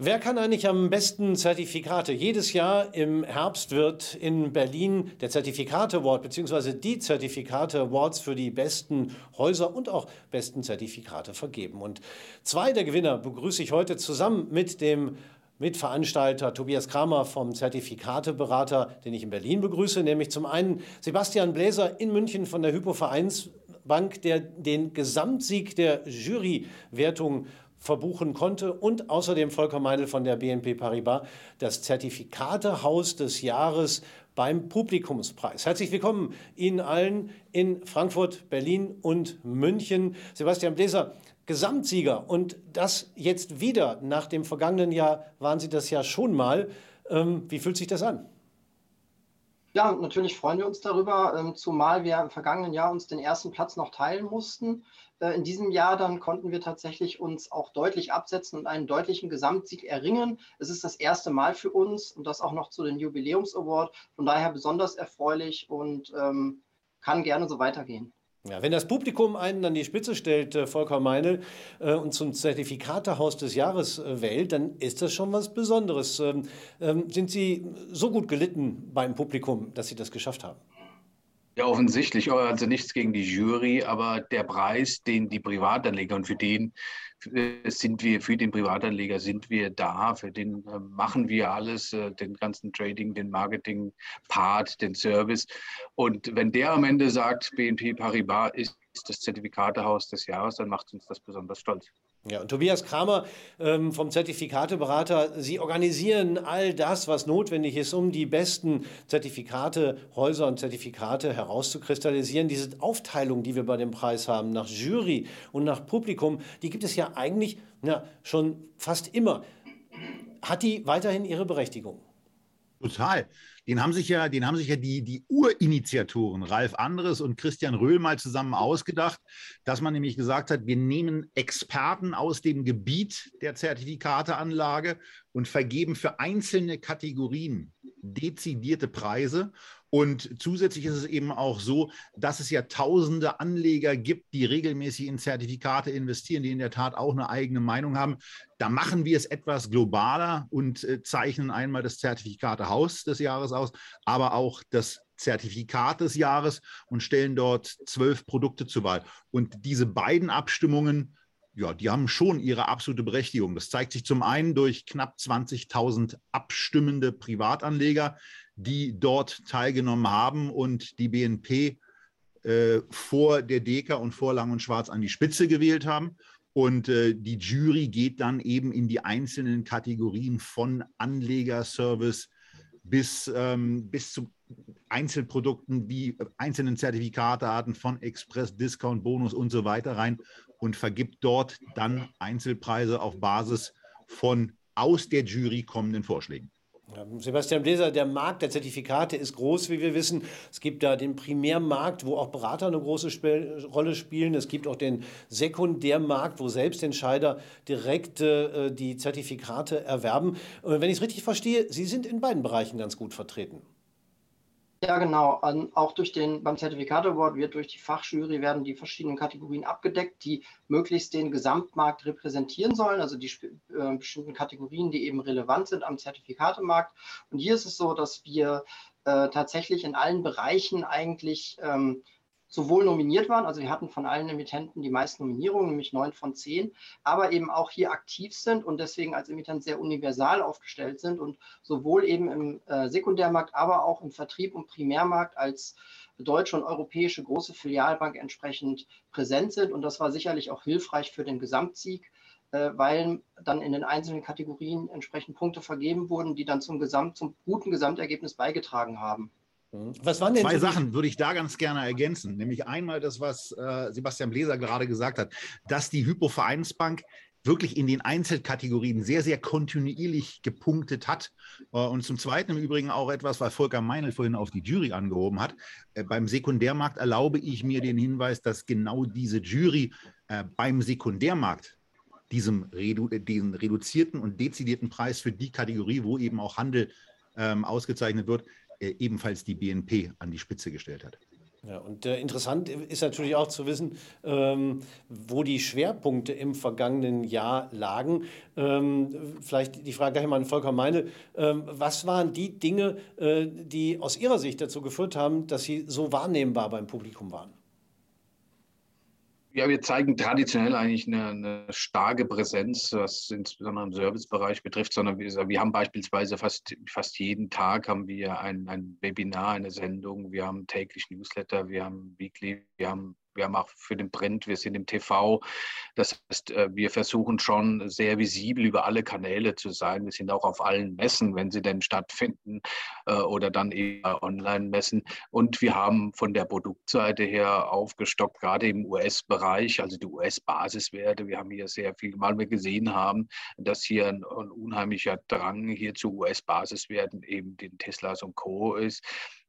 Wer kann eigentlich am besten Zertifikate? Jedes Jahr im Herbst wird in Berlin der Zertifikate Award bzw. die Zertifikate Awards für die besten Häuser und auch besten Zertifikate vergeben. Und zwei der Gewinner begrüße ich heute zusammen mit dem Mitveranstalter Tobias Kramer vom Zertifikateberater, den ich in Berlin begrüße, nämlich zum einen Sebastian Bläser in München von der Hypo Vereinsbank, der den Gesamtsieg der Jurywertung verbuchen konnte und außerdem Volker Meinl von der BNP Paribas das Zertifikatehaus des Jahres beim Publikumspreis. Herzlich willkommen Ihnen allen in Frankfurt, Berlin und München. Sebastian Bläser, Gesamtsieger und das jetzt wieder. Nach dem vergangenen Jahr waren Sie das ja schon mal. Ähm, wie fühlt sich das an? Ja, natürlich freuen wir uns darüber, ähm, zumal wir im vergangenen Jahr uns den ersten Platz noch teilen mussten. Äh, in diesem Jahr dann konnten wir tatsächlich uns auch deutlich absetzen und einen deutlichen Gesamtsieg erringen. Es ist das erste Mal für uns und das auch noch zu den Jubiläums Award. Von daher besonders erfreulich und ähm, kann gerne so weitergehen. Ja, wenn das Publikum einen an die Spitze stellt, äh, Volker Meinl, äh, und zum Zertifikatehaus des Jahres äh, wählt, dann ist das schon was Besonderes. Ähm, ähm, sind Sie so gut gelitten beim Publikum, dass Sie das geschafft haben? Ja, offensichtlich. Also nichts gegen die Jury, aber der Preis, den die Privatanleger und für den sind wir, für den Privatanleger sind wir da, für den äh, machen wir alles, äh, den ganzen Trading, den Marketing-Part, den Service. Und wenn der am Ende sagt, BNP Paribas ist das Zertifikatehaus des Jahres, dann macht uns das besonders stolz. Ja, und Tobias Kramer ähm, vom Zertifikateberater, Sie organisieren all das, was notwendig ist, um die besten Zertifikate, Häuser und Zertifikate herauszukristallisieren. Diese Aufteilung, die wir bei dem Preis haben, nach Jury und nach Publikum, die gibt es ja eigentlich na, schon fast immer. Hat die weiterhin ihre Berechtigung? Total. Den haben sich ja, den haben sich ja die, die Urinitiatoren, Ralf Andres und Christian Röhl, mal zusammen ausgedacht, dass man nämlich gesagt hat, wir nehmen Experten aus dem Gebiet der Zertifikateanlage und vergeben für einzelne Kategorien dezidierte Preise und zusätzlich ist es eben auch so, dass es ja tausende Anleger gibt, die regelmäßig in Zertifikate investieren, die in der Tat auch eine eigene Meinung haben. Da machen wir es etwas globaler und äh, zeichnen einmal das Zertifikatehaus des Jahres aus, aber auch das Zertifikat des Jahres und stellen dort zwölf Produkte zur Wahl. Und diese beiden Abstimmungen ja, die haben schon ihre absolute Berechtigung. Das zeigt sich zum einen durch knapp 20.000 abstimmende Privatanleger, die dort teilgenommen haben und die BNP äh, vor der Deka und vor Lang und Schwarz an die Spitze gewählt haben. Und äh, die Jury geht dann eben in die einzelnen Kategorien von Anlegerservice bis, ähm, bis zu Einzelprodukten wie einzelnen Zertifikatearten von Express, Discount, Bonus und so weiter rein und vergibt dort dann Einzelpreise auf Basis von aus der Jury kommenden Vorschlägen. Sebastian Bläser, der Markt der Zertifikate ist groß, wie wir wissen. Es gibt da den Primärmarkt, wo auch Berater eine große Sp Rolle spielen. Es gibt auch den Sekundärmarkt, wo Selbstentscheider direkt äh, die Zertifikate erwerben. Und wenn ich es richtig verstehe, Sie sind in beiden Bereichen ganz gut vertreten. Ja, genau. auch durch den, beim Zertifikat Award wird durch die Fachjury werden die verschiedenen Kategorien abgedeckt, die möglichst den Gesamtmarkt repräsentieren sollen, also die äh, bestimmten Kategorien, die eben relevant sind am Zertifikatemarkt. Und hier ist es so, dass wir äh, tatsächlich in allen Bereichen eigentlich ähm, sowohl nominiert waren, also wir hatten von allen Emittenten die meisten Nominierungen, nämlich neun von zehn, aber eben auch hier aktiv sind und deswegen als Emittent sehr universal aufgestellt sind und sowohl eben im äh, Sekundärmarkt, aber auch im Vertrieb und Primärmarkt als deutsche und europäische große Filialbank entsprechend präsent sind. Und das war sicherlich auch hilfreich für den Gesamtsieg, äh, weil dann in den einzelnen Kategorien entsprechend Punkte vergeben wurden, die dann zum Gesamt, zum guten Gesamtergebnis beigetragen haben. Mhm. Was waren denn Zwei Sachen würde ich da ganz gerne ergänzen. Nämlich einmal das, was äh, Sebastian Bläser gerade gesagt hat, dass die Hypo-Vereinsbank wirklich in den Einzelkategorien sehr, sehr kontinuierlich gepunktet hat. Äh, und zum Zweiten im Übrigen auch etwas, weil Volker Meinl vorhin auf die Jury angehoben hat. Äh, beim Sekundärmarkt erlaube ich mir den Hinweis, dass genau diese Jury äh, beim Sekundärmarkt diesem redu diesen reduzierten und dezidierten Preis für die Kategorie, wo eben auch Handel ähm, ausgezeichnet wird, ebenfalls die BNP an die Spitze gestellt hat. Ja, und äh, interessant ist natürlich auch zu wissen, ähm, wo die Schwerpunkte im vergangenen Jahr lagen. Ähm, vielleicht die Frage gleich mal an Volker Meine. Ähm, was waren die Dinge, äh, die aus Ihrer Sicht dazu geführt haben, dass sie so wahrnehmbar beim Publikum waren? Ja, wir zeigen traditionell eigentlich eine, eine, starke Präsenz, was insbesondere im Servicebereich betrifft, sondern wir, wir, haben beispielsweise fast, fast jeden Tag haben wir ein, ein Webinar, eine Sendung, wir haben täglich Newsletter, wir haben Weekly, wir haben wir haben auch für den Print, wir sind im TV. Das heißt, äh, wir versuchen schon sehr visibel über alle Kanäle zu sein. Wir sind auch auf allen Messen, wenn sie denn stattfinden äh, oder dann eher Online-Messen. Und wir haben von der Produktseite her aufgestockt, gerade im US-Bereich, also die US-Basiswerte. Wir haben hier sehr viel, weil wir gesehen haben, dass hier ein, ein unheimlicher Drang hier zu US-Basiswerten eben den Teslas und Co. ist.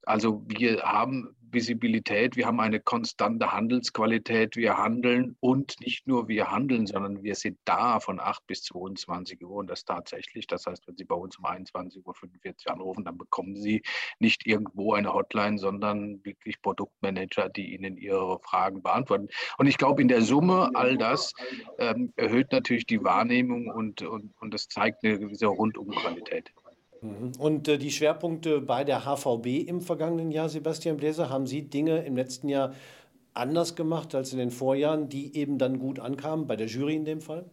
Also wir haben Visibilität, wir haben eine konstante Handelsqualität, wir handeln und nicht nur wir handeln, sondern wir sind da von 8 bis 22 Uhr und das tatsächlich. Das heißt, wenn Sie bei uns um 21.45 Uhr anrufen, dann bekommen Sie nicht irgendwo eine Hotline, sondern wirklich Produktmanager, die Ihnen Ihre Fragen beantworten. Und ich glaube, in der Summe all das ähm, erhöht natürlich die Wahrnehmung und, und, und das zeigt eine gewisse Rundumqualität. Mhm. Und äh, die Schwerpunkte bei der HVB im vergangenen Jahr, Sebastian Bläser, haben Sie Dinge im letzten Jahr anders gemacht als in den Vorjahren, die eben dann gut ankamen, bei der Jury in dem Fall?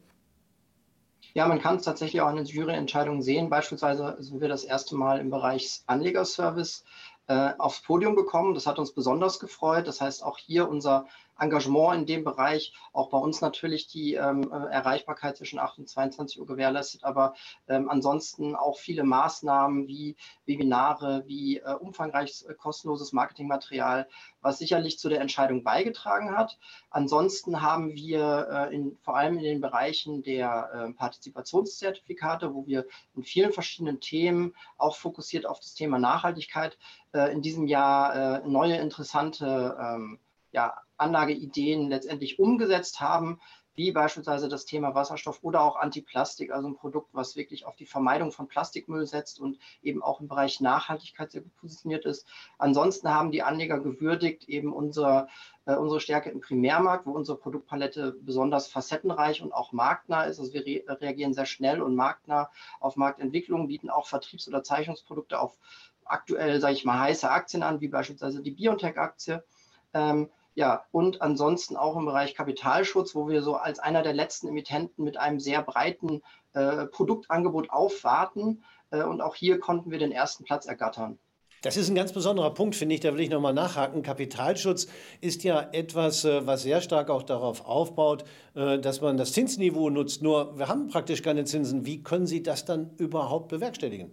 Ja, man kann es tatsächlich auch in den Juryentscheidungen sehen. Beispielsweise sind wir das erste Mal im Bereich Anlegerservice äh, aufs Podium gekommen. Das hat uns besonders gefreut. Das heißt, auch hier unser Engagement in dem Bereich, auch bei uns natürlich die ähm, äh, Erreichbarkeit zwischen 8 und 22 Uhr gewährleistet, aber ähm, ansonsten auch viele Maßnahmen wie Webinare, wie äh, umfangreiches äh, kostenloses Marketingmaterial, was sicherlich zu der Entscheidung beigetragen hat. Ansonsten haben wir äh, in, vor allem in den Bereichen der äh, Partizipationszertifikate, wo wir in vielen verschiedenen Themen auch fokussiert auf das Thema Nachhaltigkeit äh, in diesem Jahr neue interessante ähm, ja, Anlageideen letztendlich umgesetzt haben, wie beispielsweise das Thema Wasserstoff oder auch Antiplastik, also ein Produkt, was wirklich auf die Vermeidung von Plastikmüll setzt und eben auch im Bereich Nachhaltigkeit sehr gut positioniert ist. Ansonsten haben die Anleger gewürdigt eben unser, äh, unsere Stärke im Primärmarkt, wo unsere Produktpalette besonders facettenreich und auch marktnah ist. Also wir re reagieren sehr schnell und marktnah auf Marktentwicklung, bieten auch Vertriebs- oder Zeichnungsprodukte auf aktuell, sage ich mal, heiße Aktien an, wie beispielsweise die Biontech-Aktie. Ähm, ja, und ansonsten auch im Bereich Kapitalschutz, wo wir so als einer der letzten Emittenten mit einem sehr breiten äh, Produktangebot aufwarten. Äh, und auch hier konnten wir den ersten Platz ergattern. Das ist ein ganz besonderer Punkt, finde ich. Da will ich nochmal nachhaken. Kapitalschutz ist ja etwas, äh, was sehr stark auch darauf aufbaut, äh, dass man das Zinsniveau nutzt. Nur wir haben praktisch keine Zinsen. Wie können Sie das dann überhaupt bewerkstelligen?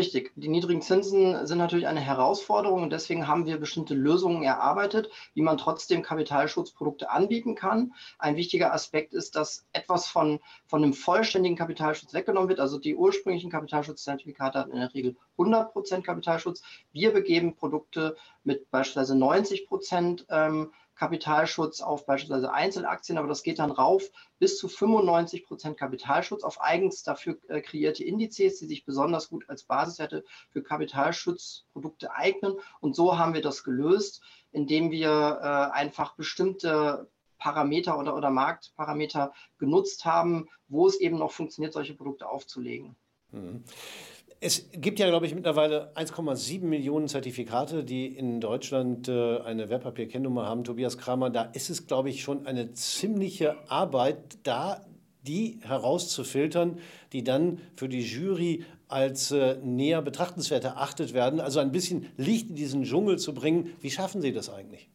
Richtig, die niedrigen Zinsen sind natürlich eine Herausforderung und deswegen haben wir bestimmte Lösungen erarbeitet, wie man trotzdem Kapitalschutzprodukte anbieten kann. Ein wichtiger Aspekt ist, dass etwas von, von einem vollständigen Kapitalschutz weggenommen wird. Also die ursprünglichen Kapitalschutzzertifikate hatten in der Regel 100 Prozent Kapitalschutz. Wir begeben Produkte mit beispielsweise 90 Prozent ähm, Kapitalschutz auf beispielsweise Einzelaktien, aber das geht dann rauf bis zu 95 Prozent Kapitalschutz auf eigens dafür äh, kreierte Indizes, die sich besonders gut als Basiswerte für Kapitalschutzprodukte eignen. Und so haben wir das gelöst, indem wir äh, einfach bestimmte Parameter oder, oder Marktparameter genutzt haben, wo es eben noch funktioniert, solche Produkte aufzulegen. Mhm. Es gibt ja, glaube ich, mittlerweile 1,7 Millionen Zertifikate, die in Deutschland äh, eine Wertpapierkennnummer haben. Tobias Kramer, da ist es, glaube ich, schon eine ziemliche Arbeit, da die herauszufiltern, die dann für die Jury als äh, näher betrachtenswert erachtet werden. Also ein bisschen Licht in diesen Dschungel zu bringen. Wie schaffen Sie das eigentlich?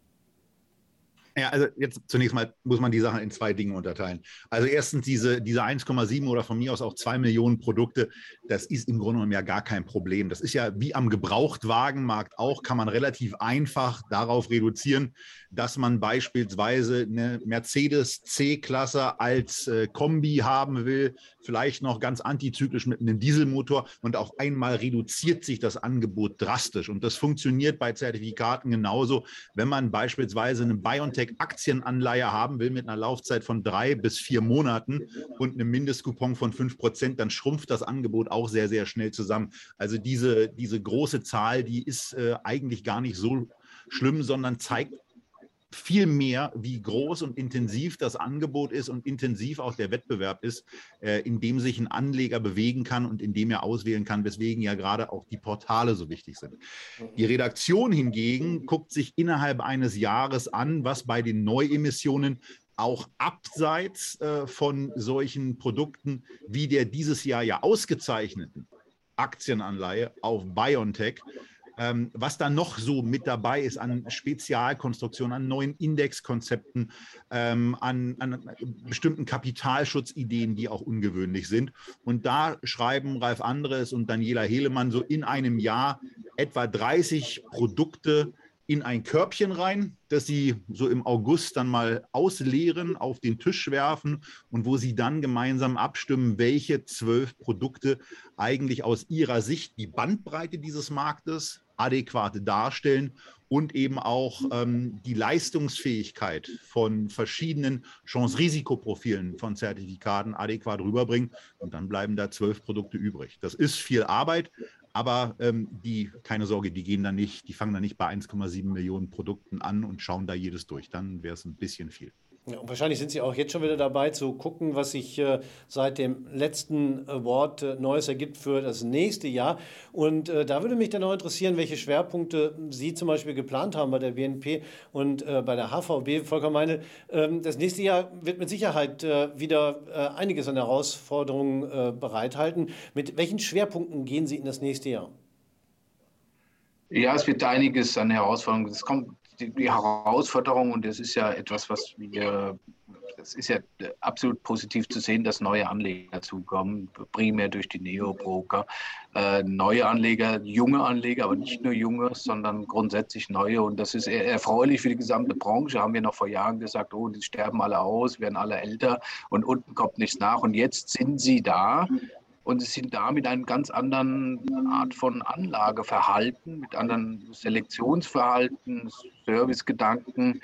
Ja, also jetzt zunächst mal muss man die Sachen in zwei Dinge unterteilen. Also erstens diese, diese 1,7 oder von mir aus auch 2 Millionen Produkte, das ist im Grunde genommen ja gar kein Problem. Das ist ja wie am Gebrauchtwagenmarkt auch, kann man relativ einfach darauf reduzieren, dass man beispielsweise eine Mercedes C-Klasse als äh, Kombi haben will, vielleicht noch ganz antizyklisch mit einem Dieselmotor und auf einmal reduziert sich das Angebot drastisch. Und das funktioniert bei Zertifikaten genauso, wenn man beispielsweise eine BioNTech-Aktienanleihe haben will mit einer Laufzeit von drei bis vier Monaten und einem Mindestcoupon von fünf Prozent, dann schrumpft das Angebot auch sehr, sehr schnell zusammen. Also diese, diese große Zahl, die ist äh, eigentlich gar nicht so schlimm, sondern zeigt viel mehr, wie groß und intensiv das Angebot ist und intensiv auch der Wettbewerb ist, äh, in dem sich ein Anleger bewegen kann und in dem er auswählen kann, weswegen ja gerade auch die Portale so wichtig sind. Die Redaktion hingegen guckt sich innerhalb eines Jahres an, was bei den Neuemissionen auch abseits äh, von solchen Produkten wie der dieses Jahr ja ausgezeichneten Aktienanleihe auf BioNTech ähm, was da noch so mit dabei ist an Spezialkonstruktionen, an neuen Indexkonzepten, ähm, an, an, bestimmten Kapitalschutzideen, die auch ungewöhnlich sind. Und da schreiben Ralf Andres und Daniela Helemann so in einem Jahr etwa 30 Produkte, in ein Körbchen rein, das sie so im August dann mal ausleeren, auf den Tisch werfen und wo sie dann gemeinsam abstimmen, welche zwölf Produkte eigentlich aus ihrer Sicht die Bandbreite dieses Marktes adäquat darstellen und eben auch ähm, die Leistungsfähigkeit von verschiedenen Chance-Risikoprofilen von Zertifikaten adäquat rüberbringen. Und dann bleiben da zwölf Produkte übrig. Das ist viel Arbeit, aber ähm, die, keine Sorge, die gehen da nicht, die fangen da nicht bei 1,7 Millionen Produkten an und schauen da jedes durch. Dann wäre es ein bisschen viel. Ja, und wahrscheinlich sind Sie auch jetzt schon wieder dabei zu gucken, was sich äh, seit dem letzten Award äh, Neues ergibt für das nächste Jahr. Und äh, da würde mich dann auch interessieren, welche Schwerpunkte Sie zum Beispiel geplant haben bei der BNP und äh, bei der HVB. Volker Meine, ähm, das nächste Jahr wird mit Sicherheit äh, wieder äh, einiges an Herausforderungen bereithalten. Mit welchen Schwerpunkten gehen Sie in das nächste Jahr? Ja, es wird einiges an Herausforderungen. Es kommt die, die Herausforderung, und das ist ja etwas, was wir, das ist ja absolut positiv zu sehen, dass neue Anleger zukommen, primär durch die Neo-Broker. Äh, neue Anleger, junge Anleger, aber nicht nur junge, sondern grundsätzlich neue. Und das ist erfreulich für die gesamte Branche. Haben wir noch vor Jahren gesagt, oh, die sterben alle aus, werden alle älter und unten kommt nichts nach. Und jetzt sind sie da und sie sind da mit einem ganz anderen Art von Anlageverhalten, mit anderen Selektionsverhalten, Servicegedanken.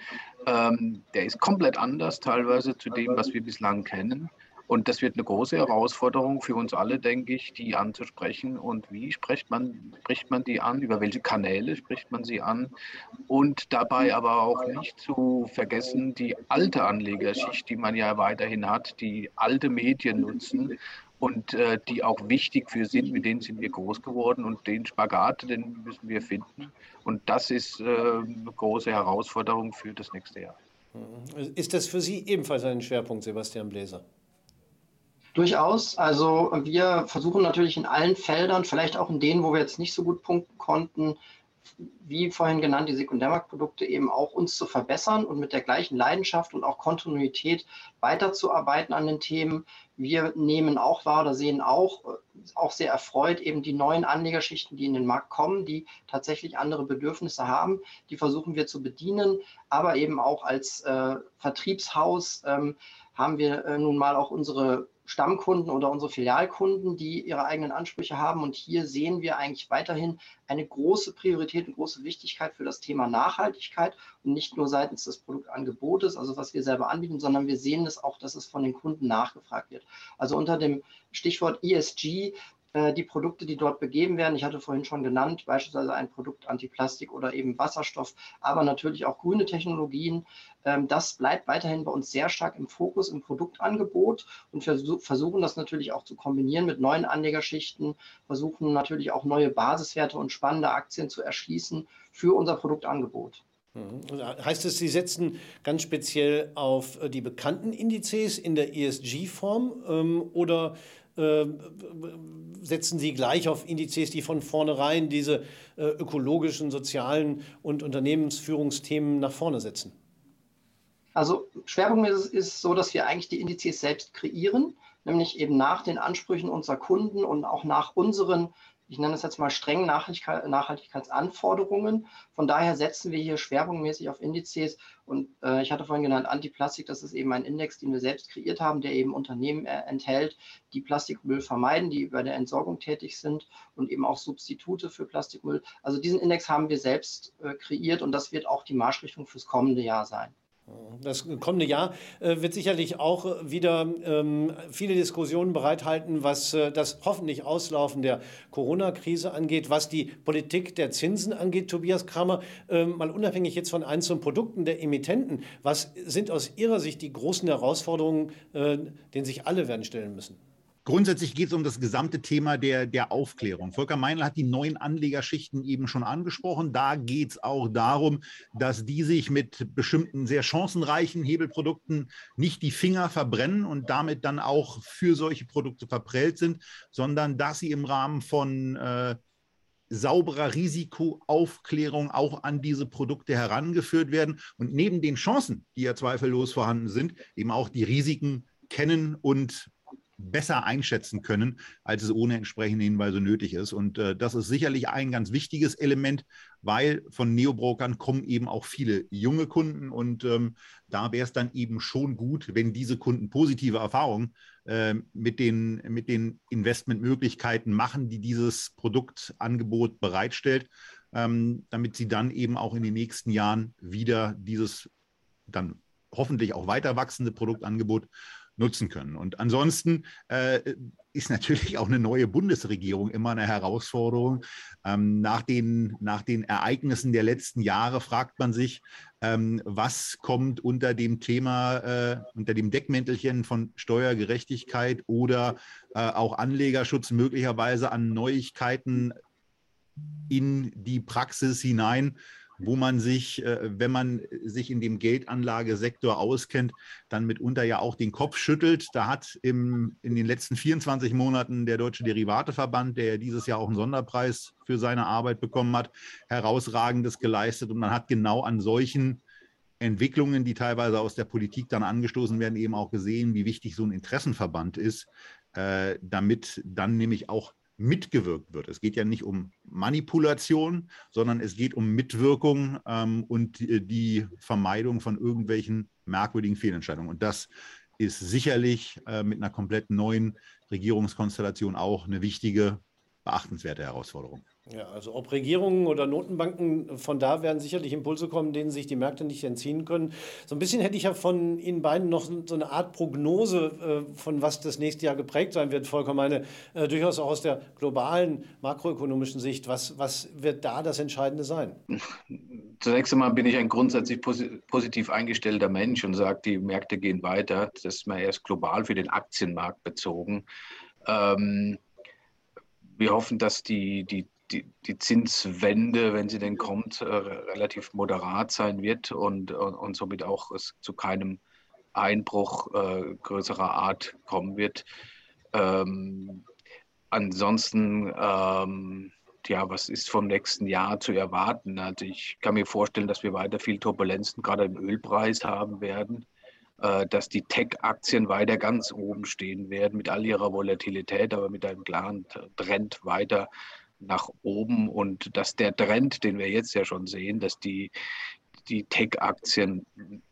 Ähm, der ist komplett anders teilweise zu dem, was wir bislang kennen. Und das wird eine große Herausforderung für uns alle, denke ich, die anzusprechen. Und wie spricht man, spricht man die an? Über welche Kanäle spricht man sie an? Und dabei aber auch nicht zu vergessen, die alte Anlegerschicht, die man ja weiterhin hat, die alte Medien nutzen und äh, die auch wichtig für sind, mit denen sind wir groß geworden und den Spagat, den müssen wir finden. Und das ist äh, eine große Herausforderung für das nächste Jahr. Mhm. Ist das für Sie ebenfalls ein Schwerpunkt, Sebastian Bläser? Durchaus. Also wir versuchen natürlich in allen Feldern, vielleicht auch in denen, wo wir jetzt nicht so gut punkten konnten, wie vorhin genannt, die Sekundärmarktprodukte eben auch uns zu verbessern und mit der gleichen Leidenschaft und auch Kontinuität weiterzuarbeiten an den Themen. Wir nehmen auch wahr oder sehen auch, auch sehr erfreut eben die neuen Anlegerschichten, die in den Markt kommen, die tatsächlich andere Bedürfnisse haben. Die versuchen wir zu bedienen, aber eben auch als äh, Vertriebshaus ähm, haben wir äh, nun mal auch unsere Stammkunden oder unsere Filialkunden, die ihre eigenen Ansprüche haben. Und hier sehen wir eigentlich weiterhin eine große Priorität und große Wichtigkeit für das Thema Nachhaltigkeit und nicht nur seitens des Produktangebotes, also was wir selber anbieten, sondern wir sehen es auch, dass es von den Kunden nachgefragt wird. Also unter dem Stichwort ESG die Produkte, die dort begeben werden. Ich hatte vorhin schon genannt, beispielsweise ein Produkt Antiplastik oder eben Wasserstoff, aber natürlich auch grüne Technologien. Ähm, das bleibt weiterhin bei uns sehr stark im Fokus im Produktangebot und wir versuchen das natürlich auch zu kombinieren mit neuen Anlegerschichten, versuchen natürlich auch neue Basiswerte und spannende Aktien zu erschließen für unser Produktangebot. Mhm. Heißt es, Sie setzen ganz speziell auf äh, die bekannten Indizes in der ESG-Form ähm, oder äh, setzen Sie gleich auf Indizes, die von vornherein diese äh, ökologischen, sozialen und Unternehmensführungsthemen nach vorne setzen? Also Schwerpunkt ist, ist so, dass wir eigentlich die Indizes selbst kreieren, nämlich eben nach den Ansprüchen unserer Kunden und auch nach unseren ich nenne es jetzt mal Nachhaltigkeit, Nachhaltigkeitsanforderungen. Von daher setzen wir hier schwerpunktmäßig auf Indizes. Und äh, ich hatte vorhin genannt, Antiplastik, das ist eben ein Index, den wir selbst kreiert haben, der eben Unternehmen äh, enthält, die Plastikmüll vermeiden, die bei der Entsorgung tätig sind und eben auch Substitute für Plastikmüll. Also diesen Index haben wir selbst äh, kreiert und das wird auch die Marschrichtung fürs kommende Jahr sein. Das kommende Jahr äh, wird sicherlich auch wieder ähm, viele Diskussionen bereithalten, was äh, das hoffentlich Auslaufen der Corona-Krise angeht, was die Politik der Zinsen angeht. Tobias Kramer, äh, mal unabhängig jetzt von einzelnen Produkten der Emittenten, was sind aus Ihrer Sicht die großen Herausforderungen, äh, denen sich alle werden stellen müssen? Grundsätzlich geht es um das gesamte Thema der, der Aufklärung. Volker Meinl hat die neuen Anlegerschichten eben schon angesprochen. Da geht es auch darum, dass die sich mit bestimmten sehr chancenreichen Hebelprodukten nicht die Finger verbrennen und damit dann auch für solche Produkte verprellt sind, sondern dass sie im Rahmen von äh, sauberer Risikoaufklärung auch an diese Produkte herangeführt werden und neben den Chancen, die ja zweifellos vorhanden sind, eben auch die Risiken kennen und besser einschätzen können, als es ohne entsprechende Hinweise nötig ist. Und äh, das ist sicherlich ein ganz wichtiges Element, weil von Neobrokern kommen eben auch viele junge Kunden. Und ähm, da wäre es dann eben schon gut, wenn diese Kunden positive Erfahrungen äh, mit, den, mit den Investmentmöglichkeiten machen, die dieses Produktangebot bereitstellt, ähm, damit sie dann eben auch in den nächsten Jahren wieder dieses dann hoffentlich auch weiter wachsende Produktangebot nutzen können. Und ansonsten äh, ist natürlich auch eine neue Bundesregierung immer eine Herausforderung. Ähm, nach, den, nach den Ereignissen der letzten Jahre fragt man sich, ähm, was kommt unter dem Thema, äh, unter dem Deckmäntelchen von Steuergerechtigkeit oder äh, auch Anlegerschutz möglicherweise an Neuigkeiten in die Praxis hinein wo man sich, äh, wenn man sich in dem Geldanlagesektor auskennt, dann mitunter ja auch den Kopf schüttelt. Da hat im, in den letzten 24 Monaten der Deutsche Derivateverband, der dieses Jahr auch einen Sonderpreis für seine Arbeit bekommen hat, herausragendes geleistet. Und man hat genau an solchen Entwicklungen, die teilweise aus der Politik dann angestoßen werden, eben auch gesehen, wie wichtig so ein Interessenverband ist, äh, damit dann nämlich auch mitgewirkt wird. Es geht ja nicht um Manipulation, sondern es geht um Mitwirkung ähm, und die, die, Vermeidung von irgendwelchen merkwürdigen Fehlentscheidungen. Und das ist sicherlich äh, mit einer komplett neuen Regierungskonstellation auch eine wichtige, beachtenswerte Herausforderung. Ja, also ob Regierungen oder Notenbanken, von da werden sicherlich Impulse kommen, denen sich die Märkte nicht entziehen können. So ein bisschen hätte ich ja von Ihnen beiden noch so eine Art Prognose, äh, von was das nächste Jahr geprägt sein wird, Volker, meine, äh, durchaus auch aus der globalen makroökonomischen Sicht. Was, was wird da das Entscheidende sein? Zunächst einmal bin ich ein grundsätzlich positiv eingestellter Mensch und sage, die Märkte gehen weiter. Das ist mal erst global für den Aktienmarkt bezogen. Ähm, wir hoffen, dass die, die die, die Zinswende, wenn sie denn kommt, äh, relativ moderat sein wird und, und, und, somit auch es zu keinem Einbruch äh, größerer Art kommen wird. Ähm, ansonsten, ähm, ja, was ist vom nächsten Jahr zu erwarten? Also ich kann mir vorstellen, dass wir weiter viel Turbulenzen gerade im Ölpreis haben werden, äh, dass die Tech-Aktien weiter ganz oben stehen werden mit all ihrer Volatilität, aber mit einem klaren Trend weiter nach oben und dass der Trend, den wir jetzt ja schon sehen, dass die, die Tech-Aktien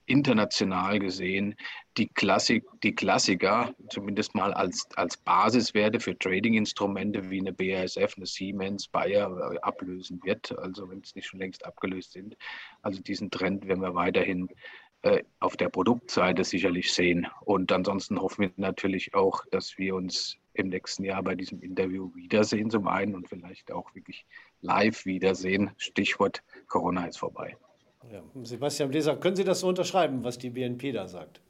international gesehen die, Klassik, die Klassiker zumindest mal als, als Basiswerte für Trading-Instrumente wie eine BASF, eine Siemens, Bayer äh, ablösen wird, also wenn es nicht schon längst abgelöst sind. Also diesen Trend werden wir weiterhin äh, auf der Produktseite sicherlich sehen. Und ansonsten hoffen wir natürlich auch, dass wir uns im nächsten Jahr bei diesem Interview wiedersehen zum einen und vielleicht auch wirklich live wiedersehen. Stichwort Corona ist vorbei. Ja, Sebastian Bläser, können Sie das so unterschreiben, was die BNP da sagt?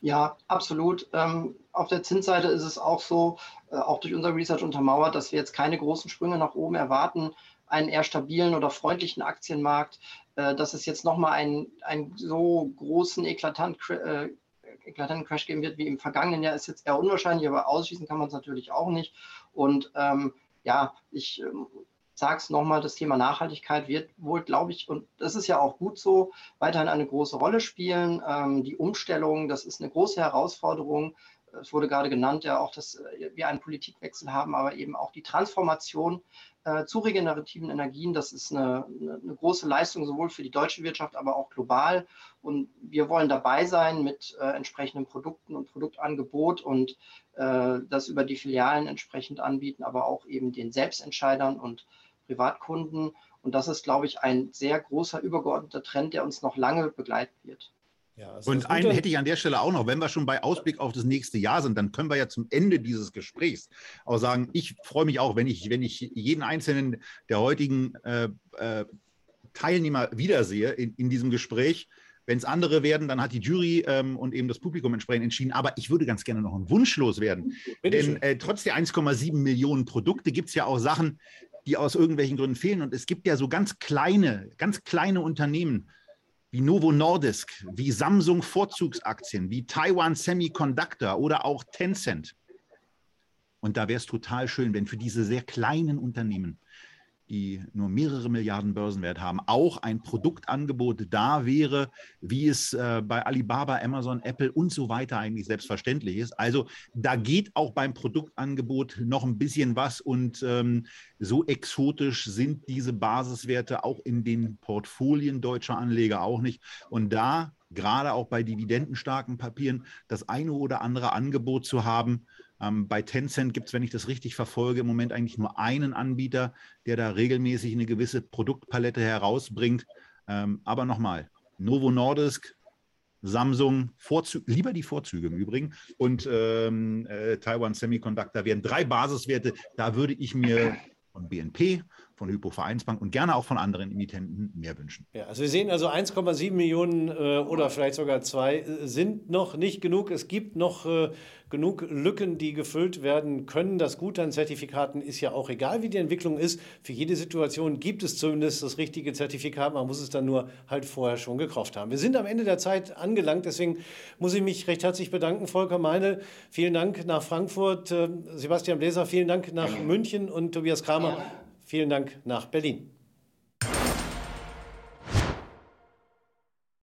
Ja, absolut. Ähm, auf der Zinsseite ist es auch so, äh, auch durch unser Research untermauert, dass wir jetzt keine großen Sprünge nach oben erwarten, einen eher stabilen oder freundlichen Aktienmarkt, äh, dass es jetzt nochmal einen, einen so großen, eklatant, äh, eklatanten Crash geben wird wie im vergangenen Jahr, ist jetzt eher unwahrscheinlich, aber ausschließen kann man es natürlich auch nicht. Und ähm, ja, ich ähm, sage es nochmal, das Thema Nachhaltigkeit wird wohl, glaube ich, und das ist ja auch gut so, weiterhin eine große Rolle spielen. Ähm, die Umstellung, das ist eine große Herausforderung. Es wurde gerade genannt, ja auch, dass äh, wir einen Politikwechsel haben, aber eben auch die Transformation äh, zu regenerativen Energien. Das ist eine, eine, große Leistung sowohl für die deutsche Wirtschaft, aber auch global. Und wir wollen dabei sein mit äh, entsprechenden Produkten und Produktangebot und äh, das über die Filialen entsprechend anbieten, aber auch eben den Selbstentscheidern und Privatkunden. Und das ist, glaube ich, ein sehr großer übergeordneter Trend, der uns noch lange begleiten wird. Ja, also und einen hätte ich an der Stelle auch noch, wenn wir schon bei Ausblick auf das nächste Jahr sind, dann können wir ja zum Ende dieses Gesprächs auch sagen, ich freue mich auch, wenn ich, wenn ich jeden einzelnen der heutigen äh, äh, Teilnehmer wiedersehe in, in diesem Gespräch. Wenn es andere werden, dann hat die Jury ähm, und eben das Publikum entsprechend entschieden. Aber ich würde ganz gerne noch einen Wunsch loswerden. Denn äh, trotz der 1,7 Millionen Produkte gibt es ja auch Sachen, die aus irgendwelchen Gründen fehlen. Und es gibt ja so ganz kleine, ganz kleine Unternehmen, wie Novo Nordisk, wie Samsung Vorzugsaktien, wie Taiwan Semiconductor oder auch Tencent. Und da wäre es total schön, wenn für diese sehr kleinen Unternehmen die nur mehrere Milliarden Börsenwert haben, auch ein Produktangebot da wäre, wie es äh, bei Alibaba, Amazon, Apple und so weiter eigentlich selbstverständlich ist. Also da geht auch beim Produktangebot noch ein bisschen was und ähm, so exotisch sind diese Basiswerte auch in den Portfolien deutscher Anleger auch nicht. Und da gerade auch bei dividendenstarken Papieren das eine oder andere Angebot zu haben, ähm, bei Tencent gibt es, wenn ich das richtig verfolge, im Moment eigentlich nur einen Anbieter, der da regelmäßig eine gewisse Produktpalette herausbringt. Ähm, aber nochmal, Novo Nordisk, Samsung, Vorzü lieber die Vorzüge im Übrigen und ähm, äh, Taiwan Semiconductor wären drei Basiswerte. Da würde ich mir von BNP, von Hypo Vereinsbank und gerne auch von anderen Emittenten mehr wünschen. Ja, also wir sehen also 1,7 Millionen äh, oder vielleicht sogar zwei äh, sind noch nicht genug. Es gibt noch äh, genug Lücken, die gefüllt werden können. Das Gute an Zertifikaten ist ja auch egal, wie die Entwicklung ist. Für jede Situation gibt es zumindest das richtige Zertifikat. Man muss es dann nur halt vorher schon gekauft haben. Wir sind am Ende der Zeit angelangt. Deswegen muss ich mich recht herzlich bedanken, Volker Meine. Vielen Dank nach Frankfurt. Äh, Sebastian Bläser, vielen Dank nach München und Tobias Kramer. Vielen Dank nach Berlin.